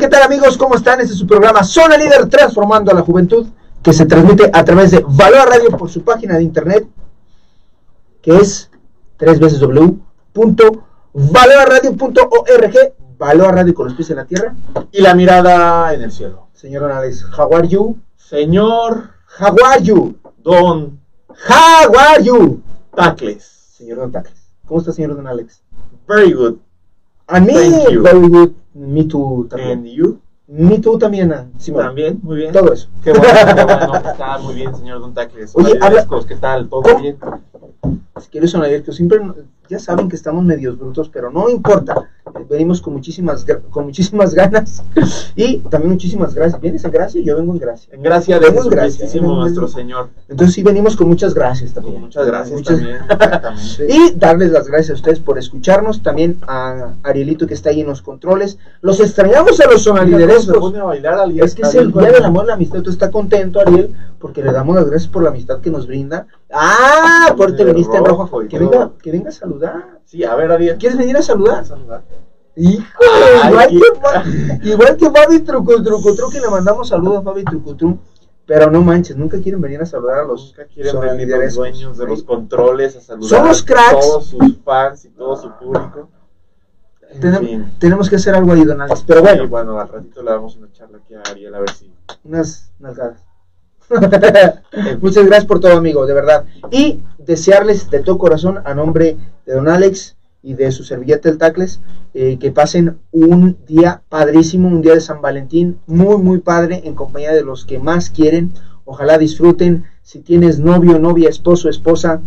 ¿qué tal amigos? ¿Cómo están? Este es su programa Zona Líder Transformando a la Juventud, que se transmite a través de Valor Radio por su página de internet, que es tres veces www.valorradio.org, Valor Radio con los pies en la tierra. Y la mirada en el cielo. Señor Alex, how are you? Señor How are you? Don How are you? Tacles. Señor Don Tacles. ¿Cómo está, señor Don Alex? Very good. A mí, Thank you. very good. Me too And también. you? Me too también, ah, Simón. También, muy bien. Todo eso. Qué bueno, qué bueno. Está muy bien, señor Don Tacles. Oye, habla- ¿Qué tal? ¿Todo ¿Cómo? bien? Si quieres sonar que siempre ya saben que estamos medios brutos, pero no importa. Venimos con muchísimas con muchísimas ganas y también muchísimas gracias. ¿Vienes en gracia? Yo vengo en gracia. En gracia de Demos gracias, ¿eh? nuestro Señor. Entonces sí venimos con muchas gracias también. Muchas gracias Muchas- también. Exactamente. Y darles las gracias a ustedes por escucharnos, también a Arielito que está ahí en los controles. Los extrañamos a los a alguien. Es que es el día del amor la amistad. Tú está contento, Ariel, porque le damos las gracias por la amistad que nos brinda. Ah, por te viniste en rojo. Que venga, que venga a saludar. Sí, a ver, Ariel. ¿Quieres venir a saludar? saludar? Hijo, igual, que, igual que Fabi Truco Truco le mandamos saludos a Fabi Truco Truco. Pero no manches, nunca quieren venir a saludar a los Nunca quieren venir los dueños de los controles a saludar Somos cracks. a todos sus fans y todo su público. En Tenem- fin. tenemos que hacer algo ahí, don Alex. Pero Sí, bueno, bueno, al ratito le damos una charla aquí a Ariel a ver si. unas nalgadas. Muchas gracias por todo, amigo, de verdad. Y desearles de todo corazón, a nombre de don Alex y de su servilleta el Tacles, eh, que pasen un día padrísimo, un día de San Valentín, muy, muy padre, en compañía de los que más quieren. Ojalá disfruten. Si tienes novio, novia, esposo, esposa,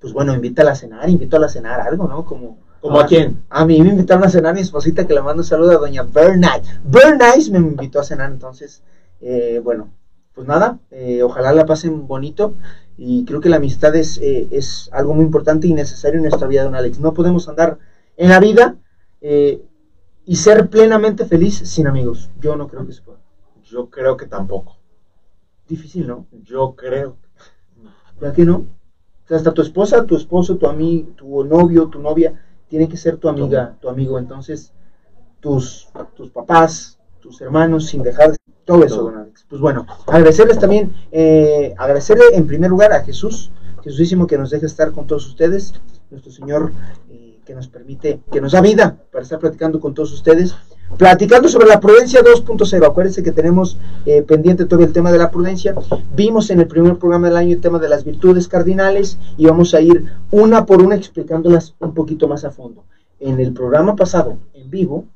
pues bueno, invítala a cenar, invítala a cenar algo, ¿no? Como, ¿Como a quién? A mí me invitaron a cenar mi esposita que le mando un saludo a doña Bernice. Bernice me invitó a cenar, entonces, eh, bueno, pues nada, eh, ojalá la pasen bonito y creo que la amistad es, eh, es algo muy importante y necesario en nuestra vida, don Alex. No podemos andar en la vida eh, y ser plenamente feliz sin amigos. Yo no creo que se pueda. Yo creo que tampoco. Difícil, ¿no? Yo creo. ¿Ya que no? O sea, hasta tu esposa, tu esposo, tu amigo, tu novio, tu novia, tiene que ser tu amiga, tu amigo. Entonces, tus, tus papás, tus hermanos, sin dejar de- todo eso, don Alex. Pues bueno, agradecerles también, eh, agradecerle en primer lugar a Jesús, Jesúsísimo que nos deja estar con todos ustedes, nuestro Señor eh, que nos permite, que nos da vida para estar platicando con todos ustedes. Platicando sobre la prudencia 2.0, acuérdense que tenemos eh, pendiente todo el tema de la prudencia. Vimos en el primer programa del año el tema de las virtudes cardinales y vamos a ir una por una explicándolas un poquito más a fondo. En el programa pasado, en vivo,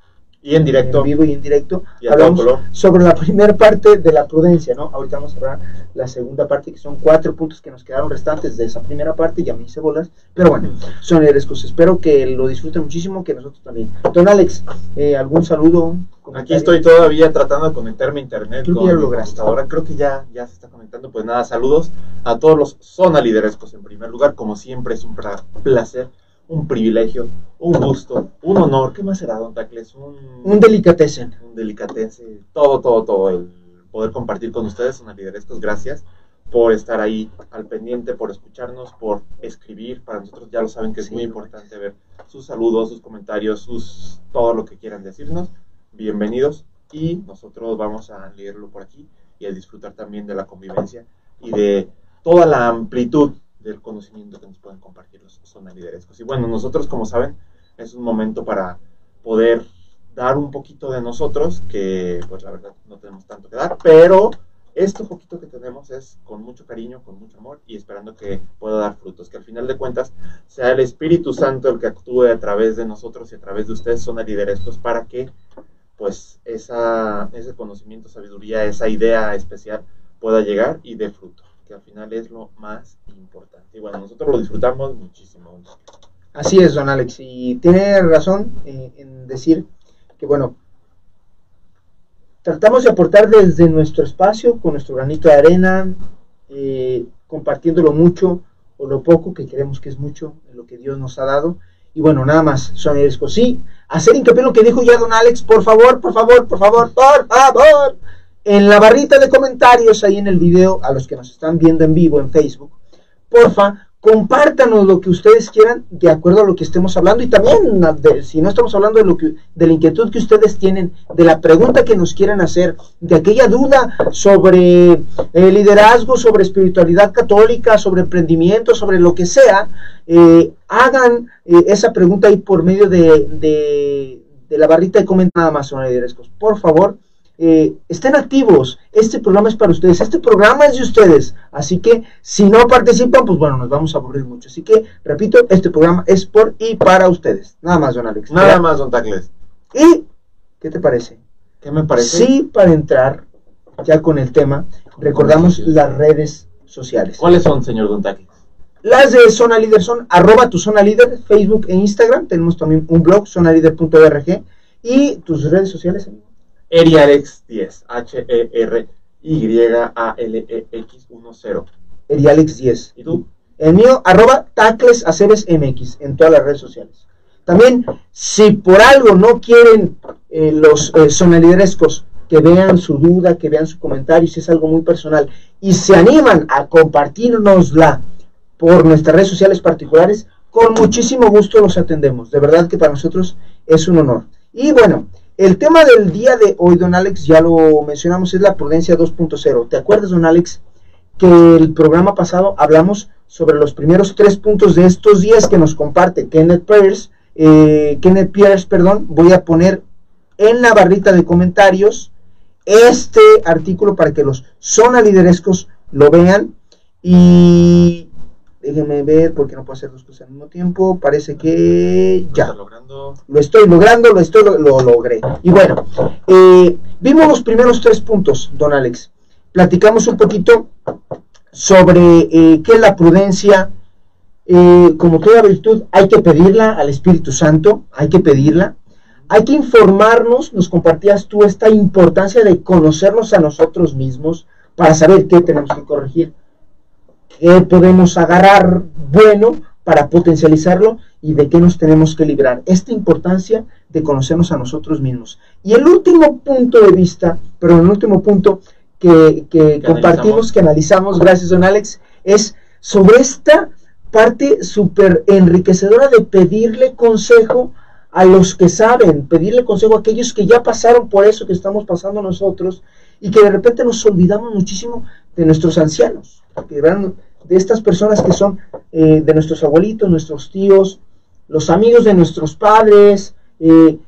Y en directo. en vivo y en directo, Y hablamos sobre la primera parte de la prudencia, ¿no? Ahorita vamos a hablar la segunda parte, que son cuatro puntos que nos quedaron restantes de esa primera parte, ya me hice bolas, pero bueno, son herescos. Espero que lo disfruten muchísimo, que nosotros también. Don Alex, eh, ¿algún saludo? Aquí estoy todavía tratando de conectarme a internet Creo que con ya lo mi lograste. computadora. Creo que ya, ya se está conectando. Pues nada, saludos a todos los zona liderescos en primer lugar. Como siempre, es un placer, un privilegio, un gusto, un honor. ¿Qué más será, don Tacles? Un, Un delicatessen. un delicatese, todo, todo, todo. El poder compartir con ustedes, zona liderescos. Gracias por estar ahí al pendiente, por escucharnos, por escribir. Para nosotros ya lo saben que es Sí, muy importante ver sus saludos, sus comentarios, sus todo lo que quieran decirnos. Bienvenidos y nosotros vamos a leerlo por aquí y a disfrutar también de la convivencia y de toda la amplitud del conocimiento que nos pueden compartir los sonaliderescos. Y bueno, nosotros como saben es un momento para poder dar un poquito de nosotros, que pues la verdad no tenemos tanto que dar, pero esto poquito que tenemos es con mucho cariño, con mucho amor y esperando que pueda dar frutos, que al final de cuentas sea el Espíritu Santo el que actúe a través de nosotros y a través de ustedes, son liderescos, para que pues esa, ese conocimiento, sabiduría, esa idea especial pueda llegar y dé fruto, que al final es lo más importante. Y bueno, nosotros lo disfrutamos muchísimo. Así es, don Alex, y tiene razón eh, en decir que, bueno, tratamos de aportar desde nuestro espacio, con nuestro granito de arena, eh, compartiéndolo mucho o lo poco, que creemos que es mucho, en lo que Dios nos ha dado. Y bueno, nada más, son. Sí, hacer hincapié en lo que dijo ya don Alex, por favor, por favor, por favor, por favor. En la barrita de comentarios ahí en el video, a los que nos están viendo en vivo en Facebook, porfa, compártanos lo que ustedes quieran de acuerdo a lo que estemos hablando y también si no estamos hablando de lo que de la inquietud que ustedes tienen de la pregunta que nos quieran hacer de aquella duda sobre eh, liderazgo sobre espiritualidad católica sobre emprendimiento sobre lo que sea eh, hagan eh, esa pregunta ahí por medio de, de, la barrita de comentarios nada más liderazgos. Por favor eh, estén activos. Este programa es para ustedes. Este programa es de ustedes. Así que si no participan, pues bueno, nos vamos a aburrir mucho. Así que, repito, este programa es por y para ustedes. Nada más, don Alex. Nada más, don Tacles. ¿Y qué te parece? ¿Qué me parece? Sí, para entrar ya con el tema, recordamos las redes sociales. ¿Cuáles son, señor don Tacles? Las de Zona Líder son arroba tu Zona Líder, Facebook e Instagram. Tenemos también un blog, zonalider.org. ¿Y tus redes sociales, amigo? Erialex10, H-E-R-Y-A-L-E-X-1-0. Erialex10. ¿Y tú? El mío, arroba tacles MX en todas las redes sociales. También, si por algo no quieren eh, los eh, que vean su duda, que vean su comentario, si es algo muy personal, y se animan a compartirnosla por nuestras redes sociales particulares, con muchísimo gusto los atendemos. De verdad que para nosotros es un honor. Y bueno, el tema del día de hoy, don Alex, ya lo mencionamos, es la prudencia 2.0. ¿Te acuerdas, don Alex, que el programa pasado hablamos sobre los primeros tres puntos de estos días que nos comparte Kenneth Pierce? Eh, Kenneth Pierce, perdón, voy a poner en la barrita de comentarios este artículo para que los zona liderescos lo vean y Déjenme ver porque no puedo hacer dos cosas al mismo tiempo. Parece que ya. Lo estoy logrando, lo estoy lo, logré. Y bueno, eh, vimos los primeros tres puntos, don Alex. Platicamos un poquito sobre eh, qué es la prudencia. Eh, como toda virtud, hay que pedirla al Espíritu Santo, hay que pedirla. Hay que informarnos, nos compartías tú esta importancia de conocernos a nosotros mismos para saber qué tenemos que corregir qué podemos agarrar bueno para potencializarlo y de qué nos tenemos que librar. Esta importancia de conocernos a nosotros mismos. Y el último punto de vista, pero el último punto que, compartimos, que analizamos, gracias don Alex, es sobre esta parte súper enriquecedora de pedirle consejo a los que saben, pedirle consejo a aquellos que ya pasaron por eso que estamos pasando nosotros y que de repente nos olvidamos muchísimo de nuestros ancianos, de estas personas que son eh, de nuestros abuelitos, nuestros tíos, los amigos de nuestros padres, eh,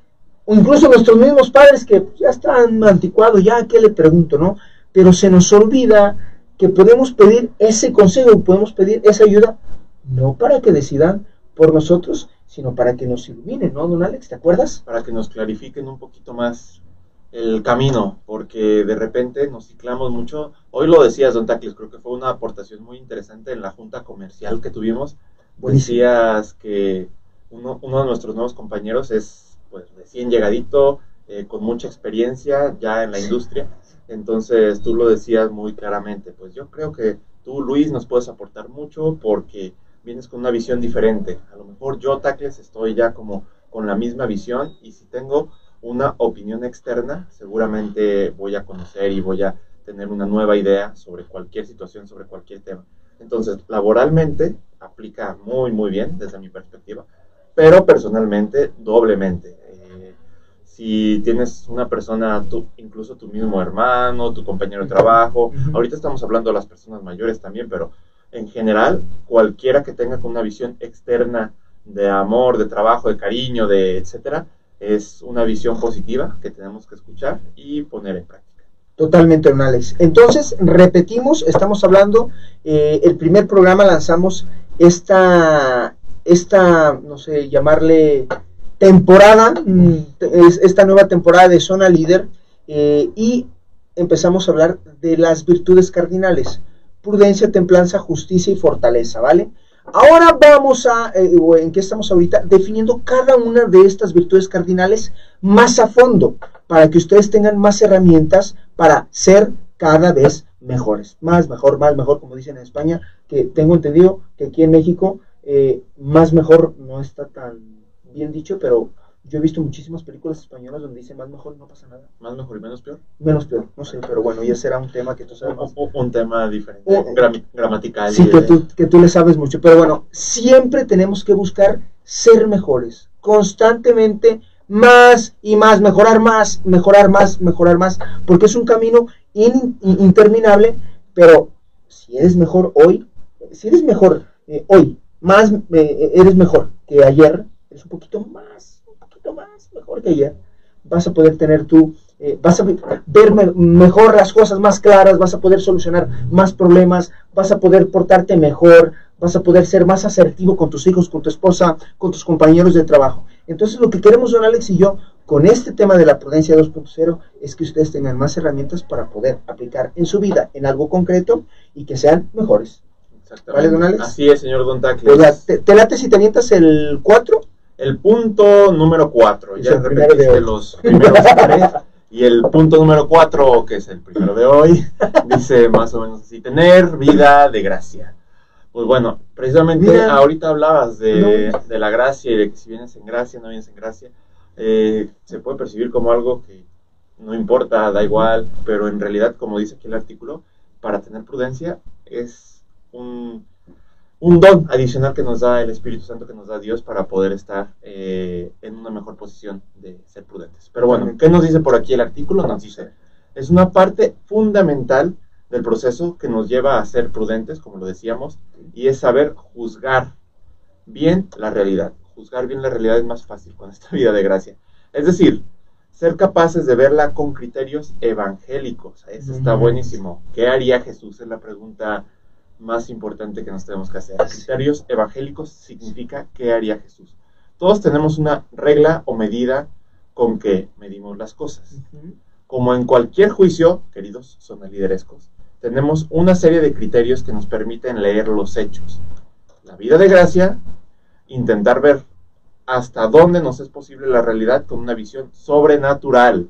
o incluso nuestros mismos padres que ya están anticuados, ya qué le pregunto, ¿no? Pero se nos olvida que podemos pedir ese consejo, podemos pedir esa ayuda, no para que decidan por nosotros, sino para que nos iluminen, ¿no, don Alex? ¿Te acuerdas? Para que nos clarifiquen un poquito más el camino, porque de repente nos ciclamos mucho. Hoy lo decías, Don Tacles, creo que fue una aportación muy interesante en la junta comercial que tuvimos. Decías que uno, uno, de nuestros nuevos compañeros es pues recién llegadito, eh, con mucha experiencia ya en la industria. Entonces tú lo decías muy claramente, pues yo creo que tú, Luis, nos puedes aportar mucho porque vienes con una visión diferente. A lo mejor yo, Tacles, estoy ya como con la misma visión y si tengo una opinión externa, seguramente voy a conocer y voy a tener una nueva idea sobre cualquier situación, sobre cualquier tema. Entonces, laboralmente aplica muy, muy bien desde mi perspectiva, pero personalmente doblemente. Eh, si tienes una persona, incluso tu mismo hermano, tu compañero de trabajo, ahorita estamos hablando de las personas mayores también, pero en general, cualquiera que tenga una visión externa de amor, de trabajo, de cariño, de etcétera, es una visión positiva que tenemos que escuchar y poner en práctica. Totalmente, don. Entonces, repetimos, estamos hablando, eh, el primer programa lanzamos esta, esta, no sé, llamarle temporada, mm, esta nueva temporada de Zona Líder, eh, y empezamos a hablar de las virtudes cardinales, prudencia, templanza, justicia y fortaleza, ¿vale? Ahora vamos a, eh, en qué estamos ahorita, definiendo cada una de estas virtudes cardinales más a fondo, para que ustedes tengan más herramientas para ser cada vez mejores. Más, mejor, más, mejor, como dicen en España, que tengo entendido que aquí en México, eh, más mejor no está tan bien dicho, pero Yo he visto muchísimas películas españolas donde dice más mejor y no pasa nada. Más mejor y menos peor. Menos peor, no sé, pero bueno, ya será un tema que tú sabes más. Un, un tema diferente, grami- gramatical. Sí, y que tú, que tú le sabes mucho. Pero bueno, siempre tenemos que buscar ser mejores. Constantemente más y más, mejorar más, mejorar más, mejorar más. Porque es un camino in- in- interminable. Pero si eres mejor hoy, si eres mejor eh, hoy, más eh, eres mejor que ayer, eres un poquito más, poquito más mejor que ayer. Vas a poder tener tú, eh, vas a ve- ver me- mejor las cosas más claras, vas a poder solucionar más problemas, vas a poder portarte mejor, vas a poder ser más asertivo con tus hijos, con tu esposa, con tus compañeros de trabajo. Entonces lo que queremos don Alex y yo con este tema de la prudencia 2.0 es que ustedes tengan más herramientas para poder aplicar en su vida en algo concreto y que sean mejores. Exactamente. ¿Vale, don Alex? Así es, señor Don Tacles. Pues, ¿Te, te late si te avientas el 4? El punto número 4, Es ya repetiste los primeros tres. Y el punto número 4, que es el primero de hoy, dice más o menos así, tener vida de gracia. Pues bueno, precisamente Mira. ahorita hablabas de, No. de la gracia y de que si vienes en gracia, no vienes en gracia, eh, se puede percibir como algo que no importa, da igual, pero en realidad, como dice aquí el artículo, para tener prudencia es un, un don adicional que nos da el Espíritu Santo, que nos da Dios para poder estar eh, en una mejor posición de ser prudentes. Pero bueno, ¿qué nos dice por aquí el artículo? Nos dice, es una parte fundamental del proceso que nos lleva a ser prudentes, como lo decíamos, y es saber juzgar bien la realidad. Juzgar bien la realidad es más fácil con esta vida de gracia. Es decir, ser capaces de verla con criterios evangélicos. Eso está buenísimo. ¿Qué haría Jesús? Es la pregunta más importante que nos tenemos que hacer. Criterios evangélicos significa ¿qué haría Jesús? Todos tenemos una regla o medida con que medimos las cosas. Como en cualquier juicio, queridos sonaliderescos, tenemos una serie de criterios que nos permiten leer los hechos. La vida de gracia, intentar ver hasta dónde nos es posible la realidad con una visión sobrenatural.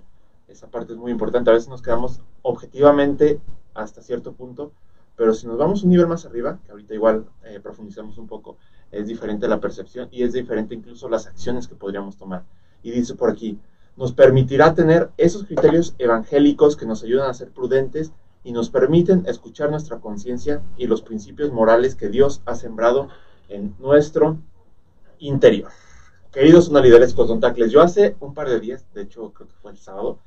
Esa parte es muy importante. A veces nos quedamos objetivamente hasta cierto punto, pero si nos vamos un nivel más arriba, que ahorita igual eh, profundizamos un poco, es diferente la percepción y es diferente incluso las acciones que podríamos tomar. Y dice por aquí, nos permitirá tener esos criterios evangélicos que nos ayudan a ser prudentes y nos permiten escuchar nuestra conciencia y los principios morales que Dios ha sembrado en nuestro interior. Queridos sonaliderescos Don Tacles, yo hace un par de días, de hecho creo que fue el sábado,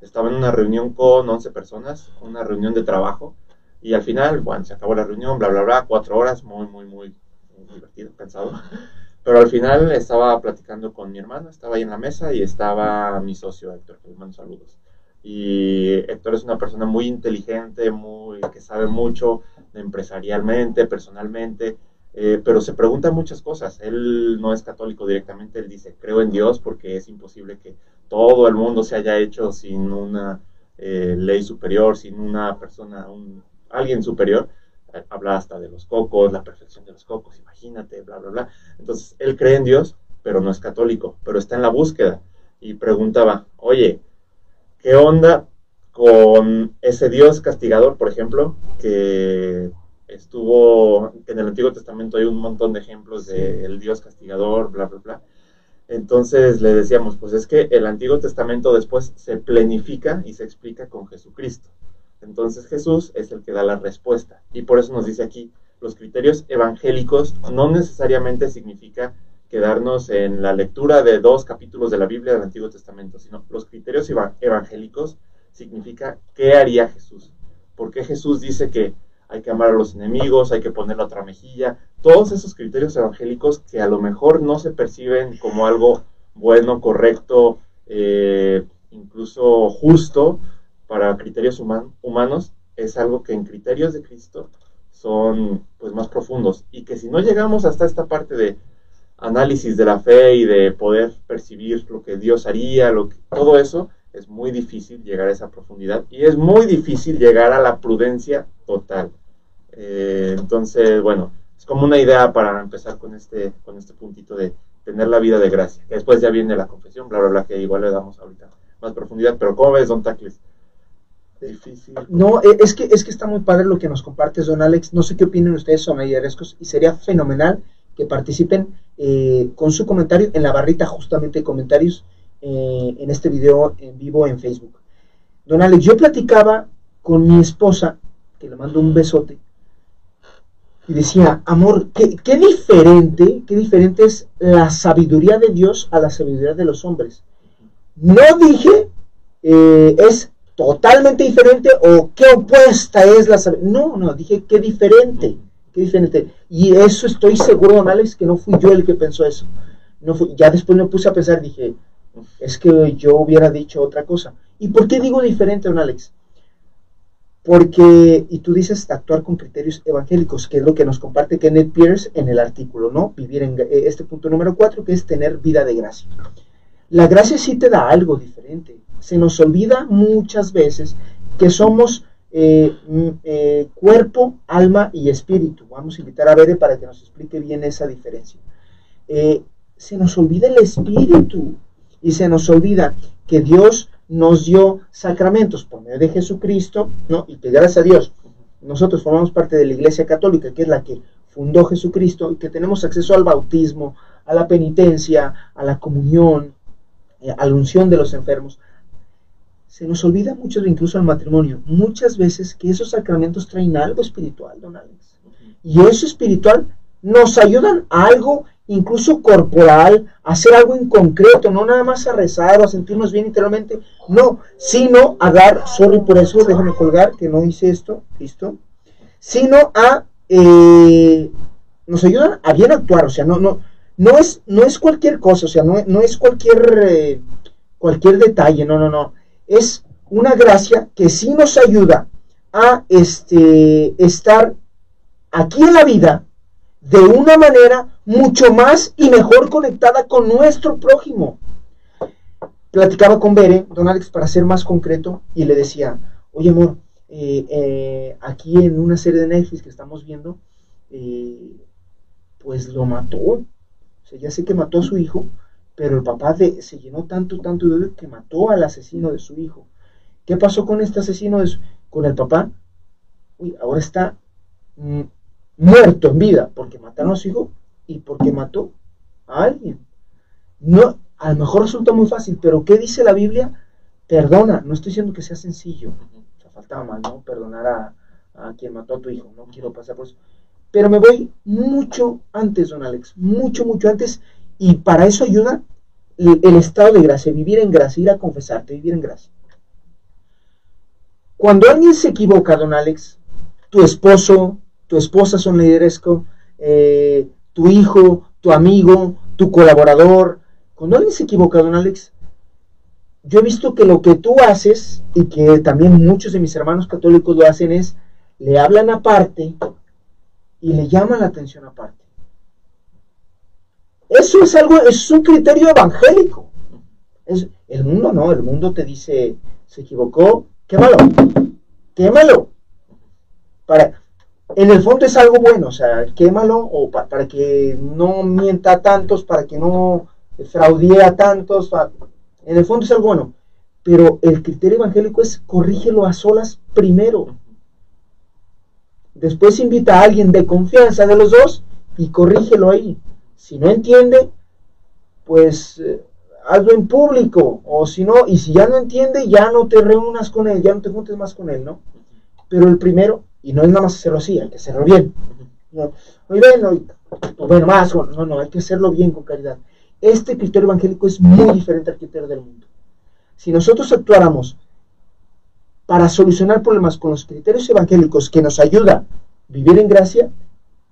estaba en una reunión con 11 personas, una reunión de trabajo, y al final, bueno, se acabó la reunión, bla, bla, bla, cuatro horas, muy, muy, muy divertido, cansado. Pero al final estaba platicando con mi hermana, estaba ahí en la mesa y estaba mi socio Héctor, que le mando saludos. Y Héctor es una persona muy inteligente, muy, que sabe mucho empresarialmente, personalmente, eh, pero se pregunta muchas cosas. Él no es católico directamente, él dice, creo en Dios porque es imposible que todo el mundo se haya hecho sin una eh, ley superior, sin una persona, un, alguien superior. Eh, Habla hasta de los cocos, la perfección de los cocos, imagínate, bla, bla, bla. Entonces, él cree en Dios, pero no es católico, pero está en la búsqueda. Y preguntaba, oye, ¿qué onda con ese Dios castigador, por ejemplo, que estuvo, que en el Antiguo Testamento hay un montón de ejemplos del Dios castigador, bla, bla, bla. Entonces le decíamos, pues es que el Antiguo Testamento después se plenifica y se explica con Jesucristo. Entonces Jesús es el que da la respuesta. Y por eso nos dice aquí, los criterios evangélicos no necesariamente significa quedarnos en la lectura de dos capítulos de la Biblia del Antiguo Testamento, sino los criterios eva- evangélicos significa qué haría Jesús. ¿Por qué Jesús dice que hay que amar a los enemigos, hay que poner la otra mejilla? Todos esos criterios evangélicos que a lo mejor no se perciben como algo bueno, correcto, eh, incluso justo para criterios human- humanos, es algo que en criterios de Cristo son pues más profundos y que si no llegamos hasta esta parte de análisis de la fe y de poder percibir lo que Dios haría, lo que, todo eso, es muy difícil llegar a esa profundidad y es muy difícil llegar a la prudencia total. Eh, entonces, bueno, es como una idea para empezar con este, con este puntito de tener la vida de gracia. Después ya viene la confesión, bla, bla, bla, que igual le damos ahorita más profundidad. Pero ¿cómo ves, Don Tacles? Difícil. No, eh, es que, es que está muy padre lo que nos compartes, don Alex. No sé qué opinan ustedes, sonayerescos, y sería fenomenal que participen eh, con su comentario en la barrita justamente de comentarios eh, en este video en vivo en Facebook. Don Alex, yo platicaba con mi esposa, que le mando un besote, y decía, amor, qué, qué diferente, qué diferente es la sabiduría de Dios a la sabiduría de los hombres. No dije, es totalmente diferente o qué opuesta es la sabiduría. No, no, dije qué diferente, qué diferente. Y eso estoy seguro, don Alex, que no fui yo el que pensó eso. No fui, ya después me puse a pensar, dije, es que yo hubiera dicho otra cosa. ¿Y por qué digo diferente, don Alex? Porque, y tú dices actuar con criterios evangélicos, que es lo que nos comparte Kenneth Pierce en el artículo, ¿no? Vivir en eh, este punto número cuatro, que es tener vida de gracia. La gracia sí te da algo diferente. Se nos olvida muchas veces que somos eh, mm, eh, cuerpo, alma y espíritu. Vamos a invitar a Bere para que nos explique bien esa diferencia. se nos olvida el espíritu y se nos olvida que Dios nos dio sacramentos por medio de Jesucristo, ¿no? Y que gracias a Dios nosotros formamos parte de la Iglesia Católica, que es la que fundó Jesucristo, y que tenemos acceso al bautismo, a la penitencia, a la comunión, eh, a la unción de los enfermos. Se nos olvida mucho, incluso al matrimonio, muchas veces que esos sacramentos traen algo espiritual, don Alex. Y eso espiritual nos ayudan a algo incluso corporal, hacer algo en concreto, no nada más a rezar o a sentirnos bien interiormente, no, sino a dar, sorry por eso, déjame colgar, que no hice esto, listo, sino a, eh, nos ayudan a bien actuar, o sea, no, no, no es, no es cualquier cosa, o sea, no, no es cualquier, eh, cualquier detalle, no, no, no, es una gracia que sí nos ayuda a este, estar aquí en la vida de una manera mucho más y mejor conectada con nuestro prójimo. Platicaba con Bere, don Alex, para ser más concreto, y le decía, oye amor, eh, eh, aquí en una serie de Netflix que estamos viendo, eh, pues lo mató. O sea, ya sé que mató a su hijo, pero el papá se llenó tanto, tanto de que mató al asesino de su hijo. ¿Qué pasó con este asesino? Con el papá. Uy, ahora está mm, muerto en vida porque mataron a su hijo y porque mató a alguien. No, a lo mejor resulta muy fácil, pero ¿qué dice la Biblia? Perdona, no estoy diciendo que sea sencillo, o sea, faltaba más, ¿no? Perdonar a, quien mató a tu hijo, no quiero pasar por eso. Pero me voy mucho antes, don Alex, mucho, mucho antes, y para eso ayuda el, estado de gracia, vivir en gracia, ir a confesarte, vivir en gracia. Cuando alguien se equivoca, don Alex, tu esposo, tu esposa son lideresco, eh, tu hijo, tu amigo, tu colaborador. Cuando alguien se equivoca, don Alex, yo he visto que lo que tú haces y que también muchos de mis hermanos católicos lo hacen es, le hablan aparte y le llaman la atención aparte. Eso es algo, es un criterio evangélico. Es, el mundo no, el mundo te dice, se equivocó, quémalo, quémalo. Para, en el fondo es algo bueno, o sea, quémalo o para que no mienta a tantos, para que no fraudee a tantos. en el fondo es algo bueno. Pero el criterio evangélico es corrígelo a solas primero. Después invita a alguien de confianza de los dos y corrígelo ahí. Si no entiende, pues eh, hazlo en público. O si no, y si ya no entiende, ya no te reúnas con él, ya no te juntes más con él, ¿no? Pero el primero, y no es nada más hacerlo así, hay que hacerlo bien. No, bueno, bueno, más, no, no, hay que hacerlo bien con caridad. Este criterio evangélico es muy diferente al criterio del mundo. Si nosotros actuáramos para solucionar problemas con los criterios evangélicos que nos ayuda a vivir en gracia,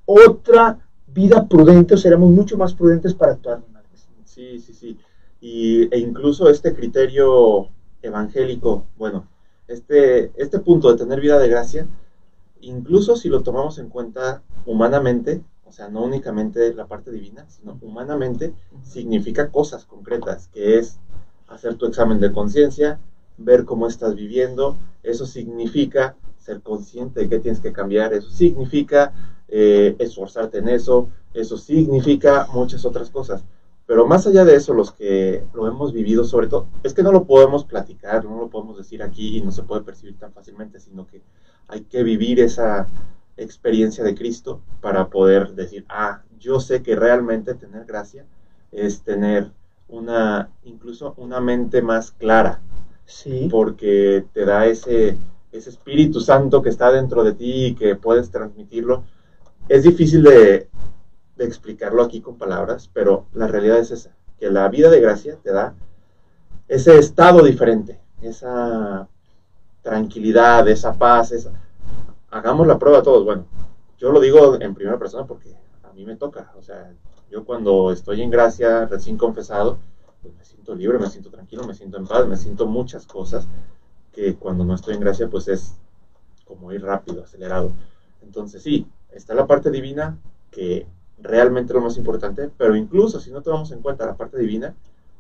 otra vida prudente, o seremos mucho más prudentes para actuar. Sí, sí, sí. Y, e incluso este criterio evangélico, bueno, este, este punto de tener vida de gracia, incluso si lo tomamos en cuenta humanamente, o sea, no únicamente la parte divina, sino humanamente, significa cosas concretas, que es hacer tu examen de conciencia, ver cómo estás viviendo, eso significa ser consciente de que tienes que cambiar, eso significa eh, esforzarte en eso, eso significa muchas otras cosas. Pero más allá de eso, los que lo hemos vivido, sobre todo, es que no lo podemos platicar, no lo podemos decir aquí y no se puede percibir tan fácilmente, sino que hay que vivir esa, experiencia de Cristo para poder decir, ah, yo sé que realmente tener gracia es tener una, incluso una mente más clara. Sí. Porque te da ese, ese Espíritu Santo que está dentro de ti y que puedes transmitirlo. Es difícil de, explicarlo aquí con palabras, pero la realidad es esa, que la vida de gracia te da ese estado diferente, esa tranquilidad, esa paz, esa... hagamos la prueba todos. Bueno, yo lo digo en primera persona porque a mí me toca, o sea, yo cuando estoy en gracia, recién confesado, pues me siento libre, me siento tranquilo, me siento en paz, me siento muchas cosas que cuando no estoy en gracia, pues es como ir rápido, acelerado. Entonces sí, está la parte divina que realmente lo más importante, pero incluso si no tomamos en cuenta la parte divina,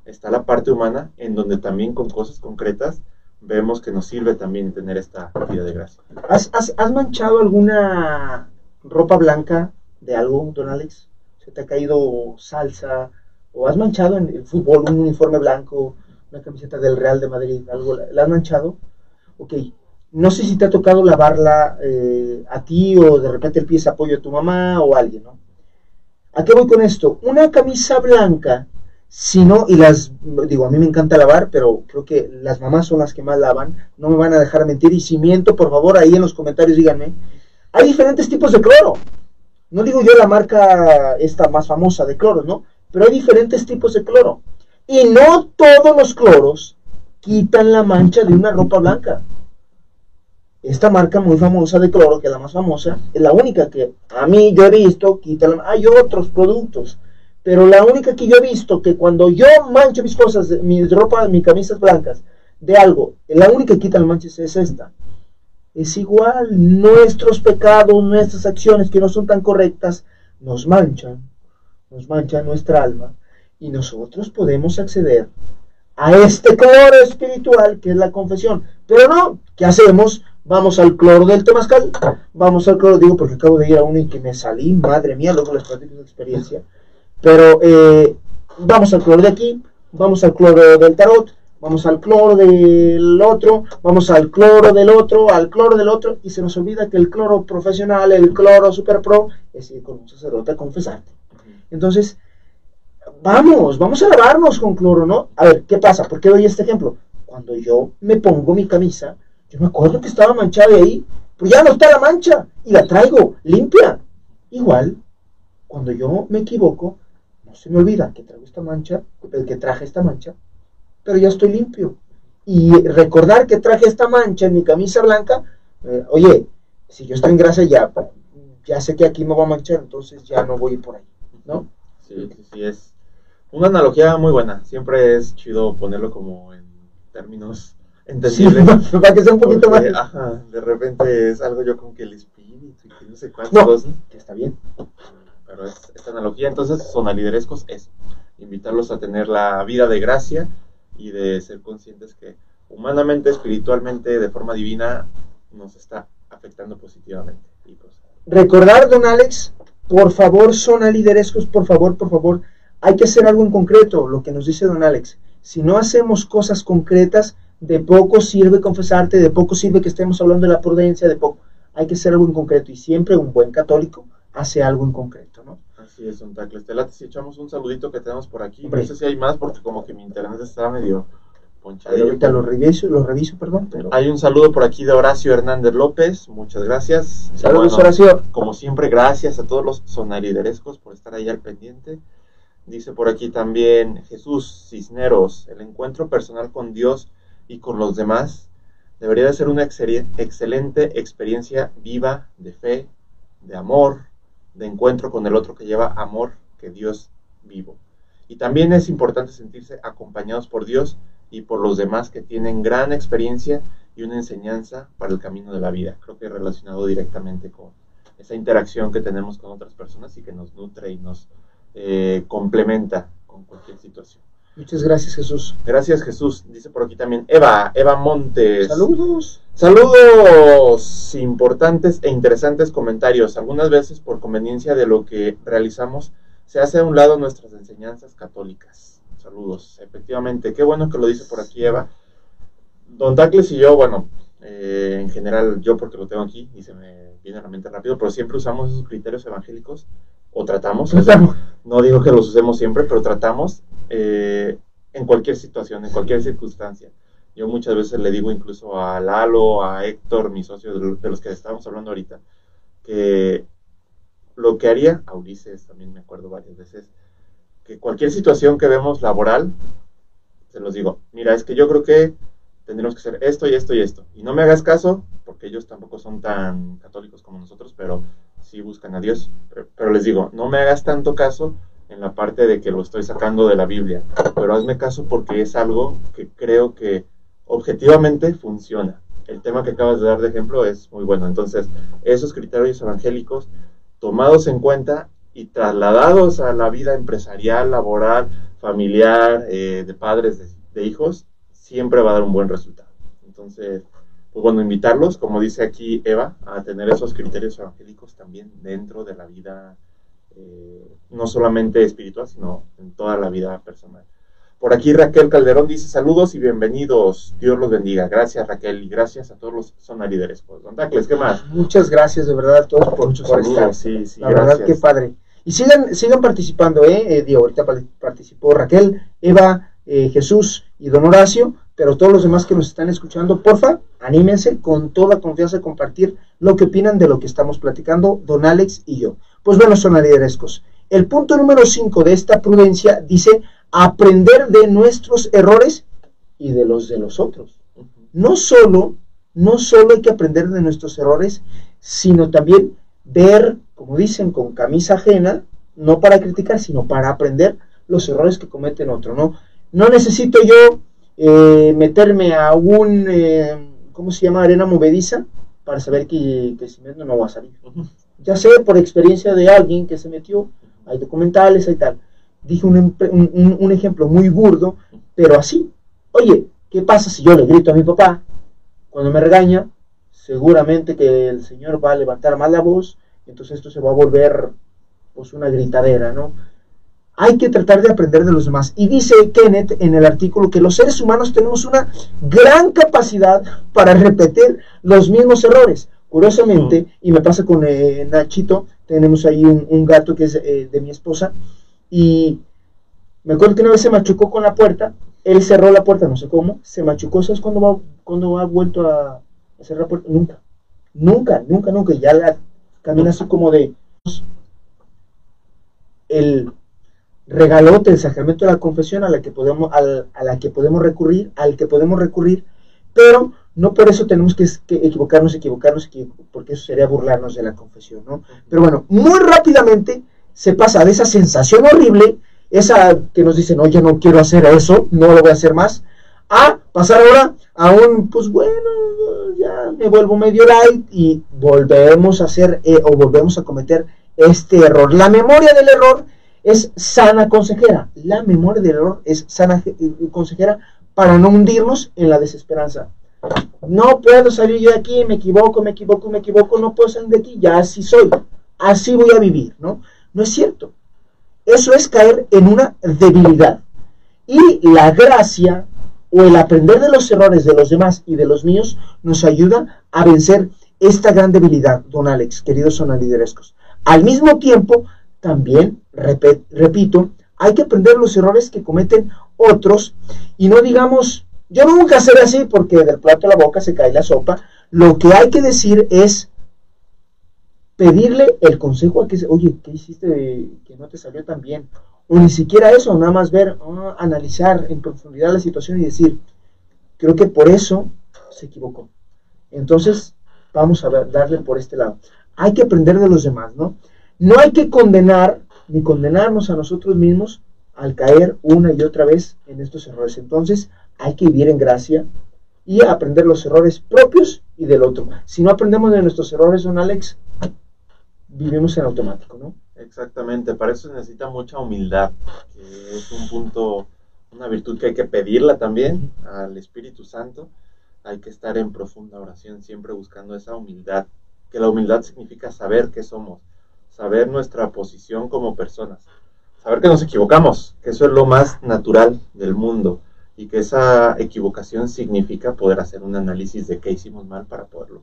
está la parte humana en donde también con cosas concretas vemos que nos sirve también tener esta vida de gracia. ¿Has, has, has manchado alguna ropa blanca de algo, don Alex? ¿Se te ha caído salsa? ¿O has manchado en el fútbol un uniforme blanco, una camiseta del Real de Madrid, algo? ¿La has manchado? Ok. No sé si te ha tocado lavarla eh, a ti o de repente el pie apoyo a tu mamá o a alguien, ¿no? ¿A qué voy con esto? Una camisa blanca si no, y las, digo, a mí me encanta lavar, pero creo que las mamás son las que más lavan, no me van a dejar mentir, y si miento, por favor, ahí en los comentarios díganme, hay diferentes tipos de cloro, no digo yo la marca esta más famosa de cloro, ¿no? Pero hay diferentes tipos de cloro, y no todos los cloros quitan la mancha de una ropa blanca. Esta marca muy famosa de cloro, que es la más famosa, es la única que a mí yo he visto, quita la Hay otros productos, pero la única que yo he visto que cuando yo mancho mis cosas, mi ropa, mis camisas blancas, de algo, la única que quita el manches es esta. Es igual, nuestros pecados, nuestras acciones que no son tan correctas, nos manchan, nos manchan nuestra alma, y nosotros podemos acceder a este cloro espiritual que es la confesión. Pero no, ¿qué hacemos? Vamos al cloro del temazcal, vamos al cloro, digo porque acabo de ir a uno y que me salí, madre mía, luego les platico la experiencia pero eh, vamos al cloro de aquí, vamos al cloro del tarot, vamos al cloro del otro, vamos al cloro del otro, al cloro del otro, y se nos olvida que el cloro profesional, el cloro super pro, es ir con un sacerdote a confesarte. Entonces, vamos, vamos a lavarnos con cloro, ¿no? A ver, ¿qué pasa? ¿Por qué doy este ejemplo? Cuando yo me pongo mi camisa, yo me acuerdo que estaba manchada ahí, pues ya no está la mancha, y la traigo limpia. Igual, cuando yo me equivoco, se me olvida que traigo esta mancha, que traje esta mancha, pero ya estoy limpio. Y recordar que traje esta mancha en mi camisa blanca, eh, oye, si yo estoy en grasa ya, ya sé que aquí me va a manchar, entonces ya no voy por ahí, ¿no? Sí, sí, sí, es una analogía muy buena. Siempre es chido ponerlo como en términos entendibles. para que sea un poquito más. Ajá, de repente es algo yo con que el espíritu y que no sé cuántas cosas. Que está bien pero es esta analogía. Entonces, sonaliderescos es invitarlos a tener la vida de gracia y de ser conscientes que humanamente, espiritualmente, de forma divina, nos está afectando positivamente. Pues, Recordar, don Alex, por favor, sonaliderescos, por favor, por favor, hay que hacer algo en concreto, lo que nos dice don Alex. Si no hacemos cosas concretas, de poco sirve confesarte, de poco sirve que estemos hablando de la prudencia, de poco. Hay que hacer algo en concreto y siempre un buen católico hace algo en concreto, ¿no? Así es, Don Tacles. Te si echamos un saludito que tenemos por aquí. No sé si hay más porque como que mi internet está medio ponchadillo. Ahorita lo reviso, lo reviso, perdón. Pero... Hay un saludo por aquí de Horacio Hernández López. Muchas gracias. Saludos, Horacio. Como siempre, gracias a todos los sonariderescos por estar ahí al pendiente. Dice por aquí también Jesús Cisneros, el encuentro personal con Dios y con los demás debería de ser una excelente experiencia viva de fe, de amor, de encuentro con el otro que lleva amor que Dios vivo. Y también es importante sentirse acompañados por Dios y por los demás que tienen gran experiencia y una enseñanza para el camino de la vida. Creo que relacionado directamente con esa interacción que tenemos con otras personas y que nos nutre y nos eh, complementa con cualquier situación. Muchas gracias, Jesús. Gracias, Jesús. Dice por aquí también Eva, Eva Montes. Saludos. Saludos. Importantes e interesantes comentarios. Algunas veces, por conveniencia de lo que realizamos, se hace a un lado nuestras enseñanzas católicas. Saludos. Efectivamente, qué bueno que lo dice por aquí Eva. Don Tacles y yo, bueno, eh, en general yo porque lo tengo aquí y se me viene a la mente rápido, pero siempre usamos esos criterios evangélicos o tratamos, no digo que los usemos siempre, pero tratamos eh, en cualquier situación, en cualquier circunstancia. Yo muchas veces le digo incluso a Lalo, a Héctor, mi socio de los que estamos hablando ahorita, que lo que haría, a Ulises también me acuerdo varias veces, que cualquier situación que vemos laboral, se los digo, mira, es que yo creo que tendremos que hacer esto y esto y esto. Y no me hagas caso, porque ellos tampoco son tan católicos como nosotros, pero sí buscan a Dios. Pero, les digo, no me hagas tanto caso en la parte de que lo estoy sacando de la Biblia, pero hazme caso porque es algo que creo que objetivamente funciona. El tema que acabas de dar de ejemplo es muy bueno. Entonces, esos criterios evangélicos tomados en cuenta y trasladados a la vida empresarial, laboral, familiar, eh, de padres, de, hijos, siempre va a dar un buen resultado. Entonces, pues bueno, invitarlos, como dice aquí Eva, a tener esos criterios evangélicos también dentro de la vida, eh, no solamente espiritual, sino en toda la vida personal. Por aquí Raquel Calderón dice saludos y bienvenidos. Dios los bendiga. Gracias Raquel y gracias a todos los sonarideres. Pues, don Dacles, ¿qué más? Muchas gracias de verdad a todos por, Muchos estar. Sí, sí, La verdad, qué padre. Y sigan, sigan participando, ¿eh? eh ahorita participó Raquel, Eva, eh, Jesús y Don Horacio, pero todos los demás que nos están escuchando, porfa, anímense con toda confianza a compartir lo que opinan de lo que estamos platicando, Don Alex y yo. Pues bueno, sonariderescos. El punto número 5 de esta prudencia dice aprender de nuestros errores y de los de los otros. No solo, no solo hay que aprender de nuestros errores, sino también ver, como dicen, con camisa ajena, no para criticar, sino para aprender los errores que cometen otros, ¿no? No necesito yo eh, meterme a un, eh, ¿cómo se llama? Arena movediza para saber que, que si no va a salir. Ya sé por experiencia de alguien que se metió, hay documentales, hay tal dije un, ejemplo muy burdo, pero así. Oye, ¿qué pasa si yo le grito a mi papá cuando me regaña? Seguramente que el Señor va a levantar más la voz, entonces esto se va a volver pues una gritadera, ¿no? Hay que tratar de aprender de los demás. Y dice Kenneth en el artículo que los seres humanos tenemos una gran capacidad para repetir los mismos errores. Curiosamente, y me pasa con eh, Nachito, tenemos ahí un, gato que es eh, de mi esposa, y me acuerdo que una vez se machucó con la puerta, él cerró la puerta, no sé cómo, se machucó, ¿sabes cuándo va, cuando ha vuelto a, cerrar la puerta? Nunca, nunca, nunca, nunca, ya la camina así como de el regalote, el sacramento de la confesión a la que podemos, a la que podemos recurrir, al que podemos recurrir, pero no por eso tenemos que, equivocarnos, equivocarnos, porque eso sería burlarnos de la confesión, ¿no? Pero bueno, muy rápidamente se pasa de esa sensación horrible, esa que nos dicen, oye, no quiero hacer eso, no lo voy a hacer más, a pasar ahora a un, pues bueno, ya me vuelvo medio light y volvemos a hacer eh, o volvemos a cometer este error. La memoria del error es sana consejera. La memoria del error es sana eh, consejera para no hundirnos en la desesperanza. No puedo salir yo de aquí, me equivoco, me equivoco, me equivoco, no puedo salir de aquí, ya así soy, así voy a vivir, ¿no? No es cierto. Eso es caer en una debilidad. Y la gracia o el aprender de los errores de los demás y de los míos nos ayuda a vencer esta gran debilidad, don Alex, queridos sonaliderescos. Al mismo tiempo, también, repito, hay que aprender los errores que cometen otros y no digamos, yo nunca seré así porque del plato a la boca se cae la sopa. Lo que hay que decir es, pedirle el consejo a que, oye, ¿qué hiciste que no te salió tan bien? O ni siquiera eso, nada más ver, ah, analizar en profundidad la situación y decir, creo que por eso se equivocó. Entonces, vamos a darle por este lado. Hay que aprender de los demás, ¿no? No hay que condenar ni condenarnos a nosotros mismos al caer una y otra vez en estos errores. Entonces, hay que vivir en gracia y aprender los errores propios y del otro. Si no aprendemos de nuestros errores, don Alex, vivimos en automático, ¿no? Exactamente, para eso se necesita mucha humildad, que es un punto, una virtud que hay que pedirla también al Espíritu Santo. Hay que estar en profunda oración, siempre buscando esa humildad, que la humildad significa saber qué somos, saber nuestra posición como personas, saber que nos equivocamos, que eso es lo más natural del mundo. Y que esa equivocación significa poder hacer un análisis de qué hicimos mal para poderlo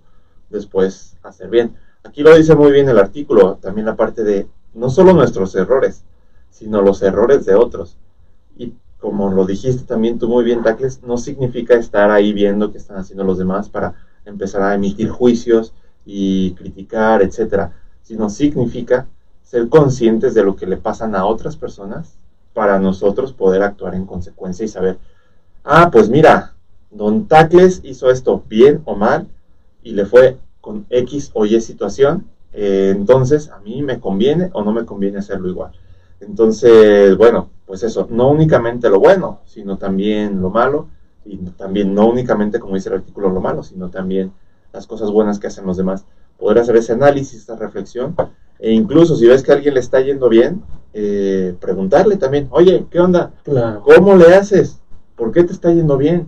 después hacer bien. Aquí lo dice muy bien el artículo, también la parte de no solo nuestros errores, sino los errores de otros. Y como lo dijiste también tú muy bien, Tacles, no significa estar ahí viendo qué están haciendo los demás para empezar a emitir juicios y criticar, etcétera, sino significa ser conscientes de lo que le pasan a otras personas para nosotros poder actuar en consecuencia y saber, ah, pues mira, don Tacles hizo esto bien o mal y le fue con X o Y situación, eh, entonces a mí me conviene o no me conviene hacerlo igual. Entonces, bueno, pues eso, no únicamente lo bueno, sino también lo malo, y también no únicamente, como dice el artículo, lo malo, sino también las cosas buenas que hacen los demás. Poder hacer ese análisis, esta reflexión, e incluso si ves que a alguien le está yendo bien, eh, preguntarle también, oye, ¿qué onda? ¿Cómo le haces? ¿Por qué te está yendo bien?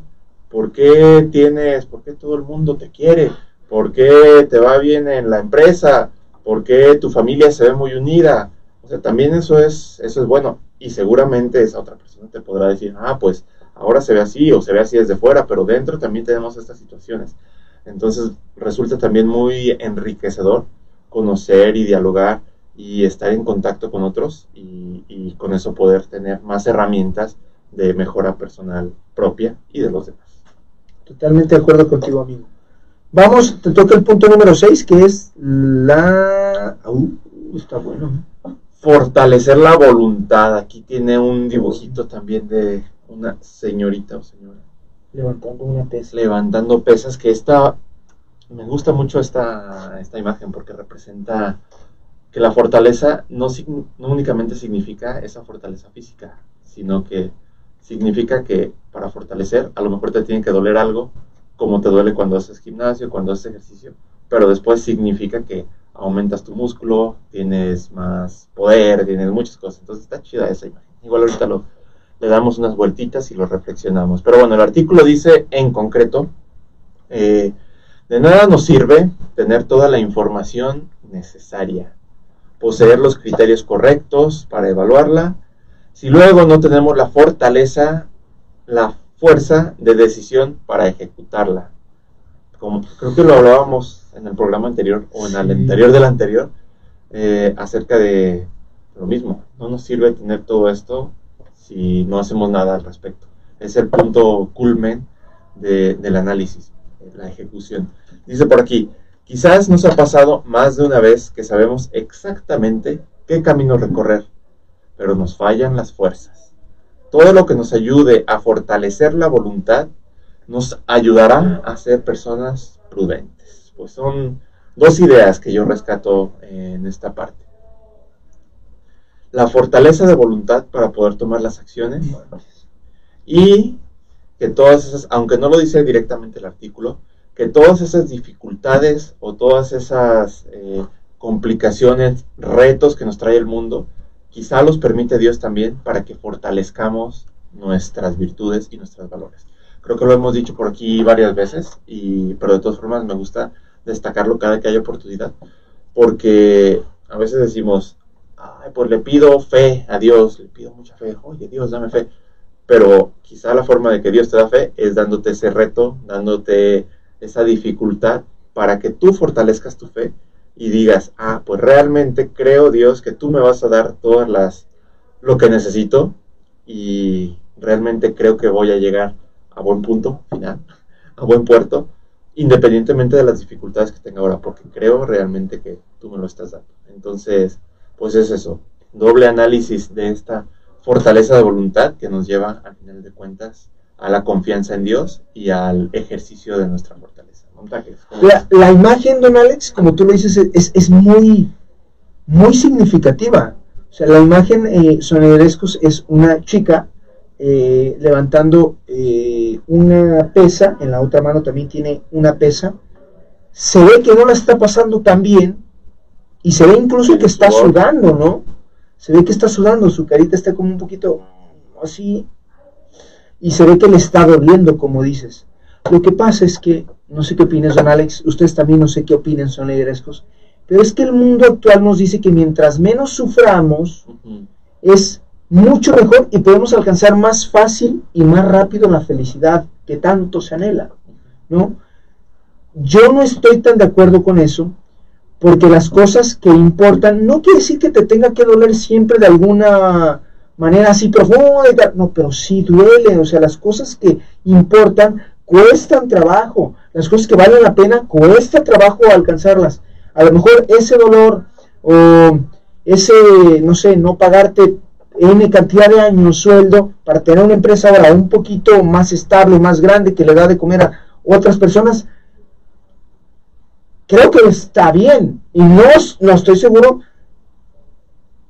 ¿Por qué tienes, por qué todo el mundo te quiere? ¿Por qué te va bien en la empresa? ¿Por qué tu familia se ve muy unida? O sea, también eso es, eso es bueno. Y seguramente esa otra persona te podrá decir, ah, pues ahora se ve así o se ve así desde fuera, pero dentro también tenemos estas situaciones. Entonces resulta también muy enriquecedor conocer y dialogar y estar en contacto con otros y, y con eso poder tener más herramientas de mejora personal propia y de los demás. Totalmente de acuerdo contigo, amigo. Vamos, te toca el punto número 6, que es la... Uh, está bueno. Fortalecer la voluntad. Aquí tiene un dibujito también de una señorita o señora. Levantando una pesa. Levantando pesas, que esta... Me gusta mucho esta, esta imagen porque representa que la fortaleza no, no únicamente significa esa fortaleza física, sino que significa que para fortalecer a lo mejor te tiene que doler algo como te duele cuando haces gimnasio, cuando haces ejercicio, pero después significa que aumentas tu músculo, tienes más poder, tienes muchas cosas. Entonces está chida esa imagen. Igual ahorita lo, le damos unas vueltitas y lo reflexionamos. Pero bueno, el artículo dice en concreto, eh, de nada nos sirve tener toda la información necesaria, poseer los criterios correctos para evaluarla, si luego no tenemos la fortaleza, la fuerza de decisión para ejecutarla. Como creo que lo hablábamos en el programa anterior o en el anterior del anterior, eh, acerca de lo mismo. No nos sirve tener todo esto si no hacemos nada al respecto. Es el punto culmen del análisis, la ejecución. Dice por aquí, quizás nos ha pasado más de una vez que sabemos exactamente qué camino recorrer, pero nos fallan las fuerzas todo lo que nos ayude a fortalecer la voluntad nos ayudará a ser personas prudentes. Pues son dos ideas que yo rescato en esta parte. La fortaleza de voluntad para poder tomar las acciones y que todas esas, aunque no lo dice directamente el artículo, que todas esas dificultades o todas esas eh, complicaciones, retos que nos trae el mundo, quizá los permite Dios también para que fortalezcamos nuestras virtudes y nuestros valores. Creo que lo hemos dicho por aquí varias veces, y, pero de todas formas me gusta destacarlo cada que haya oportunidad, porque a veces decimos, pues le pido fe a Dios, le pido mucha fe, oye Dios, dame fe, pero quizá la forma de que Dios te da fe es dándote ese reto, dándote esa dificultad para que tú fortalezcas tu fe y digas, ah, pues realmente creo Dios que tú me vas a dar todas las, lo que necesito y realmente creo que voy a llegar a buen punto final, a buen puerto, independientemente de las dificultades que tenga ahora, porque creo realmente que tú me lo estás dando. Entonces, pues es eso, doble análisis de esta fortaleza de voluntad que nos lleva, al final de cuentas, a la confianza en Dios y al ejercicio de nuestra fortaleza. La, imagen, don Alex, como tú lo dices, es, es muy, muy significativa. O sea, la imagen eh, es una chica eh, levantando eh, una pesa, en la otra mano también tiene una pesa. Se ve que no la está pasando tan bien y se ve incluso que está sudando, ¿no? Se ve que está sudando, su carita está como un poquito así y se ve que le está doliendo, como dices. Lo que pasa es que, no sé qué opinas, don Alex, ustedes también no sé qué opinan, son liderescos, pero es que el mundo actual nos dice que mientras menos suframos, es mucho mejor y podemos alcanzar más fácil y más rápido la felicidad que tanto se anhela, ¿no? Yo no estoy tan de acuerdo con eso, porque las cosas que importan no quiere decir que te tenga que doler siempre de alguna manera así profunda, no, pero sí duele, o sea, las cosas que importan cuestan trabajo, las cosas que valen la pena cuesta trabajo alcanzarlas. A lo mejor ese dolor o ese, no sé, no pagarte N cantidad de años sueldo para tener una empresa ahora un poquito más estable, más grande, que le da de comer a otras personas, creo que está bien. Y no, no estoy seguro,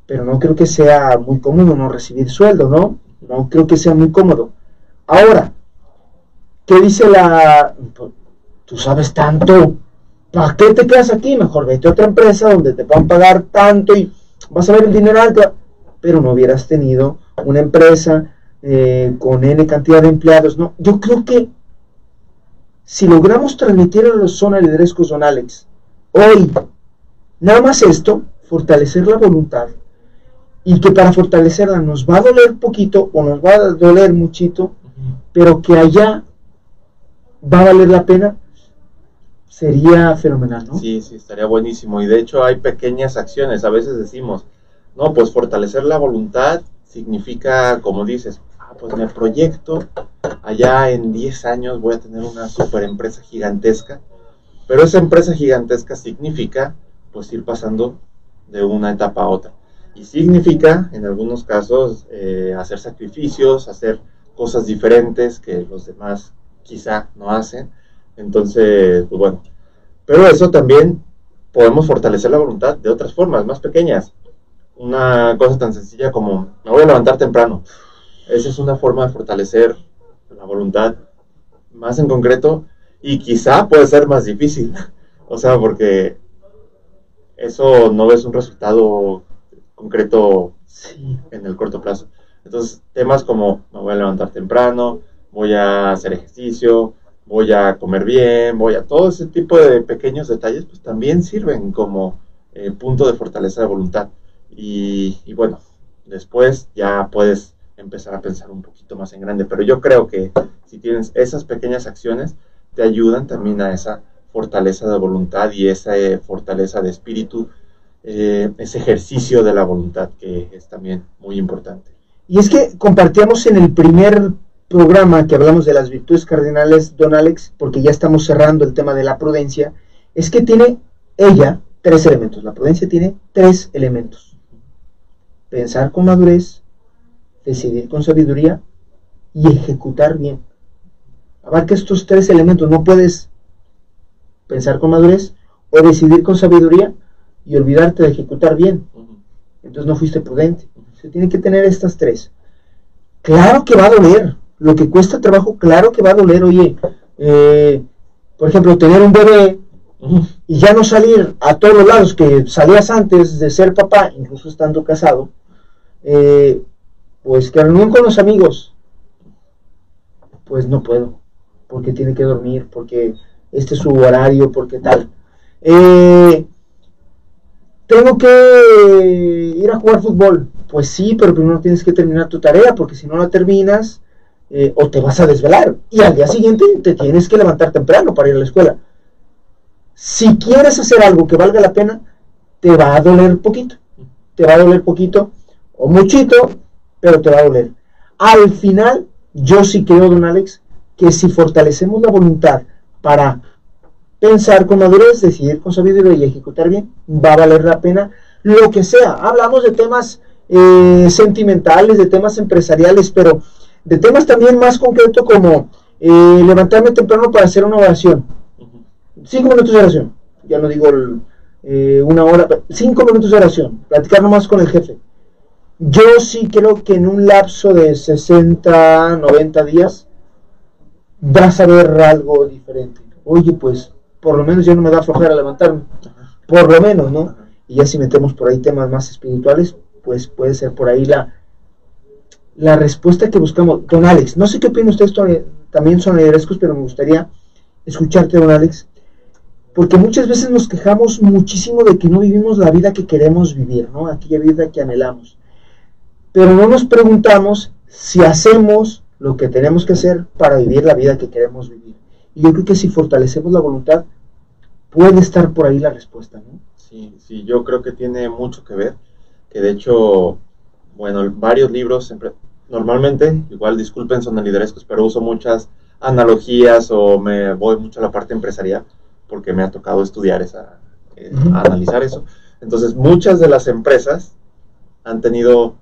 pero no creo que sea muy cómodo no recibir sueldo, ¿no? No creo que sea muy cómodo. Ahora, ¿qué dice la... Tú sabes tanto, ¿para qué te quedas aquí? Mejor vete a otra empresa donde te puedan pagar tanto y vas a ver el dinero alto pero no hubieras tenido una empresa eh, con N cantidad de empleados. No, yo creo que si logramos transmitir a los zona liderescos Don Alex, hoy, nada más esto, fortalecer la voluntad, y que para fortalecerla nos va a doler poquito o nos va a doler muchito, pero que allá va a valer la pena, sería fenomenal, ¿no? Sí, sí, estaría buenísimo. Y de hecho hay pequeñas acciones, a veces decimos, no, pues fortalecer la voluntad significa, como dices, ah, pues me proyecto, allá en 10 años voy a tener una super empresa gigantesca, pero esa empresa gigantesca significa pues ir pasando de una etapa a otra. Y significa, en algunos casos, eh, hacer sacrificios, hacer cosas diferentes que los demás quizá no hacen. Entonces, pues bueno, pero eso también podemos fortalecer la voluntad de otras formas, más pequeñas una cosa tan sencilla como me voy a levantar temprano. Esa es una forma de fortalecer la voluntad más en concreto y quizá puede ser más difícil. O sea, porque eso no ves un resultado concreto en el corto plazo. Entonces, temas como me voy a levantar temprano, voy a hacer ejercicio, voy a comer bien, voy a todo ese tipo de pequeños detalles, pues también sirven como eh, punto de fortaleza de voluntad. Y, bueno, después ya puedes empezar a pensar un poquito más en grande. Pero yo creo que si tienes esas pequeñas acciones, te ayudan también a esa fortaleza de voluntad y esa eh, fortaleza de espíritu, eh, ese ejercicio de la voluntad que es también muy importante. Y es que compartíamos en el primer programa que hablamos de las virtudes cardinales, don Alex, porque ya estamos cerrando el tema de la prudencia, es que tiene ella tres elementos. La prudencia tiene tres elementos pensar con madurez, decidir con sabiduría y ejecutar bien. Abarca estos tres elementos. No puedes pensar con madurez o decidir con sabiduría y olvidarte de ejecutar bien. Entonces no fuiste prudente. Se tiene que tener estas tres. Claro que va a doler. Lo que cuesta trabajo, claro que va a doler. Oye, eh, por ejemplo, tener un bebé y ya no salir a todos lados que salías antes de ser papá, incluso estando casado, eh, pues que reunión con los amigos, pues no puedo, porque tiene que dormir, porque este es su horario, porque tal. Eh, tengo que ir a jugar fútbol, pues sí, pero primero tienes que terminar tu tarea, porque si no la terminas, eh, o te vas a desvelar, y al día siguiente te tienes que levantar temprano para ir a la escuela. Si quieres hacer algo que valga la pena, te va a doler poquito, te va a doler poquito, o muchito, pero te va a doler. Al final, yo sí creo, don Alex, que si fortalecemos la voluntad para pensar con madurez, decidir con sabiduría y ejecutar bien, va a valer la pena lo que sea. Hablamos de temas eh, sentimentales, de temas empresariales, pero de temas también más concretos como eh, levantarme temprano para hacer una oración. Cinco minutos de oración. Ya no digo eh, una hora, cinco minutos de oración. Platicar nomás con el jefe. Yo sí creo que en un lapso de 60, 90 días vas a ver algo diferente. Oye, pues por lo menos ya no me da flojera levantarme. Por lo menos, ¿no? Y ya si metemos por ahí temas más espirituales, pues puede ser por ahí la, la respuesta que buscamos. Don Alex, no sé qué opina usted, también son liderescos, pero me gustaría escucharte, don Alex, porque muchas veces nos quejamos muchísimo de que no vivimos la vida que queremos vivir, ¿no? Aquella vida que anhelamos. pero no nos preguntamos si hacemos lo que tenemos que hacer para vivir la vida que queremos vivir. Y yo creo que si fortalecemos la voluntad, puede estar por ahí la respuesta, ¿no? Sí, sí, yo creo que tiene mucho que ver, que de hecho, bueno, varios libros, normalmente, igual disculpen son liderescos, pero uso muchas analogías o me voy mucho a la parte empresarial porque me ha tocado estudiar esa, eh, analizar eso. Entonces, muchas de las empresas han tenido,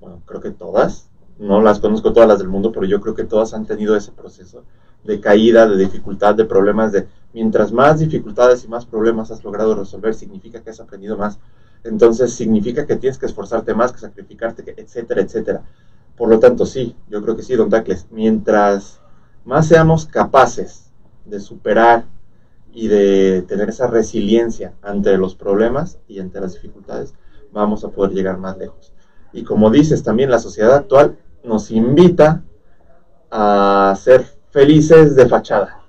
bueno, creo que todas, no las conozco todas las del mundo, pero yo creo que todas han tenido ese proceso de caída, de dificultad, de problemas, de mientras más dificultades y más problemas has logrado resolver, significa que has aprendido más. Entonces significa que tienes que esforzarte más, que sacrificarte, etcétera, etcétera. Por lo tanto, sí, yo creo que sí, don Tacles, mientras más seamos capaces de superar y de tener esa resiliencia ante los problemas y ante las dificultades, vamos a poder llegar más lejos. Y como dices, también la sociedad actual nos invita a ser felices de fachada.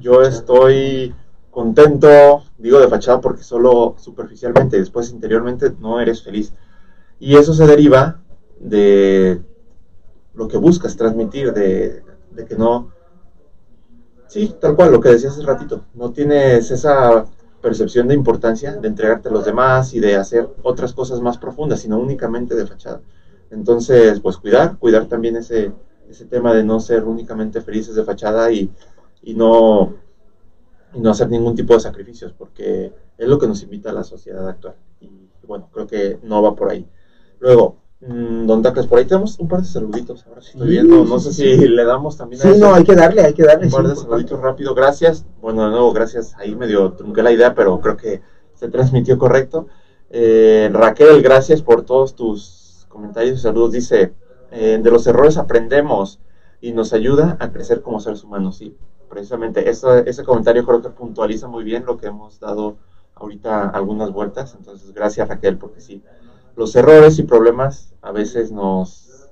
yo estoy contento, digo de fachada porque solo superficialmente, después interiormente no eres feliz. Y eso se deriva de lo que buscas transmitir, de, que no, sí, tal cual, lo que decías hace ratito, no tienes esa percepción de importancia de entregarte a los demás y de hacer otras cosas más profundas, sino únicamente de fachada. Entonces, pues cuidar, cuidar también ese, ese tema de no ser únicamente felices de fachada y, y, no, y no hacer ningún tipo de sacrificios, porque es lo que nos invita a la sociedad actual. Y bueno, creo que no va por ahí. Luego, mm, Don Tacles, por ahí tenemos un par de saluditos. Ahora sí estoy viendo. No sé si le damos también a Sí, no, hay que darle, hay que darle. Un par de saluditos rápido. Gracias. Bueno, de nuevo, gracias. Ahí medio trunqué la idea, pero creo que se transmitió correcto. Eh, Raquel, gracias por todos tus comentarios y saludos dice, eh, de los errores aprendemos y nos ayuda a crecer como seres humanos. Sí, precisamente ese comentario creo que puntualiza muy bien lo que hemos dado ahorita algunas vueltas. Entonces, gracias Raquel, porque sí, los errores y problemas a veces nos,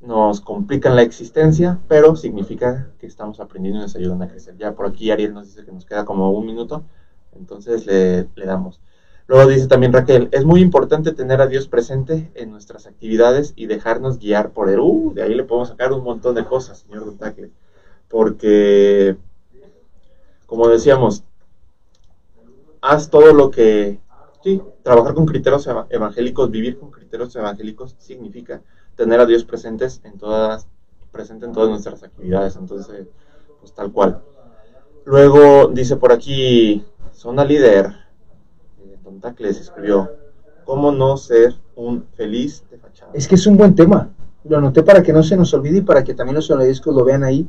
nos complican la existencia, pero significa que estamos aprendiendo y nos ayudan a crecer. Ya por aquí Ariel nos dice que nos queda como un minuto, entonces le, le damos. Luego dice también Raquel, es muy importante tener a Dios presente en nuestras actividades y dejarnos guiar por él. Uh, de ahí le podemos sacar un montón de cosas, señor Dontacle. Porque, como decíamos, haz todo lo que... Sí, trabajar con criterios evangélicos, vivir con criterios evangélicos significa tener a Dios presentes en todas, presente en todas nuestras actividades. Entonces, pues tal cual. Luego dice por aquí, zona líder Tacles escribió, ¿cómo no ser un feliz de fachada? Es que es un buen tema. Lo anoté para que no se nos olvide y para que también los sonadiscos lo vean ahí.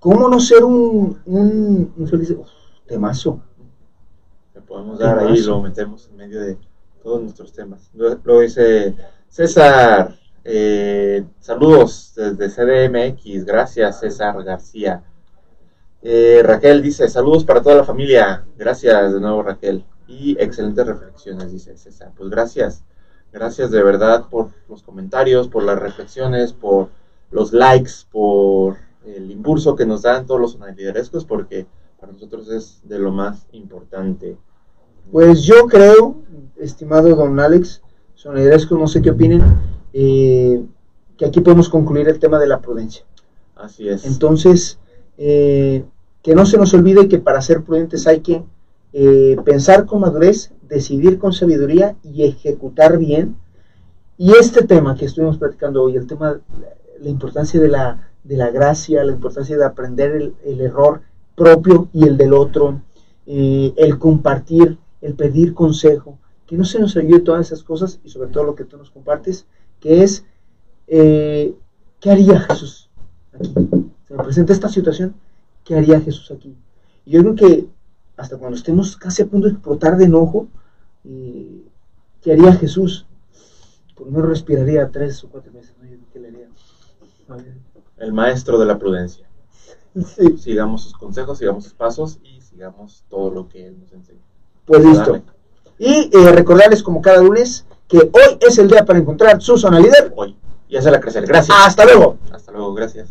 ¿Cómo no ser un, un, feliz de... temazo? Podemos dar ahí y lo metemos en medio de todos nuestros temas. Luego dice César, eh, saludos desde CDMX, gracias César García. Eh, Raquel dice, saludos para toda la familia, gracias de nuevo Raquel y excelentes reflexiones, dice César. Pues gracias, gracias de verdad por los comentarios, por las reflexiones, por los likes, por el impulso que nos dan todos los liderescos, porque para nosotros es de lo más importante. Pues yo creo, estimado don Alex, sonliderescos, no sé qué opinen, eh, que aquí podemos concluir el tema de la prudencia. Así es. Entonces, eh, que no se nos olvide que para ser prudentes hay que eh, pensar con madurez, decidir con sabiduría y ejecutar bien. Y este tema que estuvimos platicando hoy, el tema, la importancia de la, de la gracia, la importancia de aprender el, error propio y el del otro, eh, el compartir, el pedir consejo, que no se nos ayude todas esas cosas y sobre todo lo que tú nos compartes, que es, eh, ¿qué haría Jesús aquí? Se me presenta esta situación, ¿qué haría Jesús aquí? Y yo creo que hasta cuando estemos casi a punto de explotar de enojo, eh, ¿qué haría Jesús? Por lo menos respiraría tres o cuatro meses, ¿Qué le haría? El maestro de la prudencia. Sigamos sus consejos, sigamos sus pasos y sigamos todo lo que él nos enseña. Pues listo. Y eh, recordarles como cada lunes que hoy es el día para encontrar su zona líder. Hoy. Y hacerla crecer. Gracias. Hasta luego. Hasta luego. Gracias.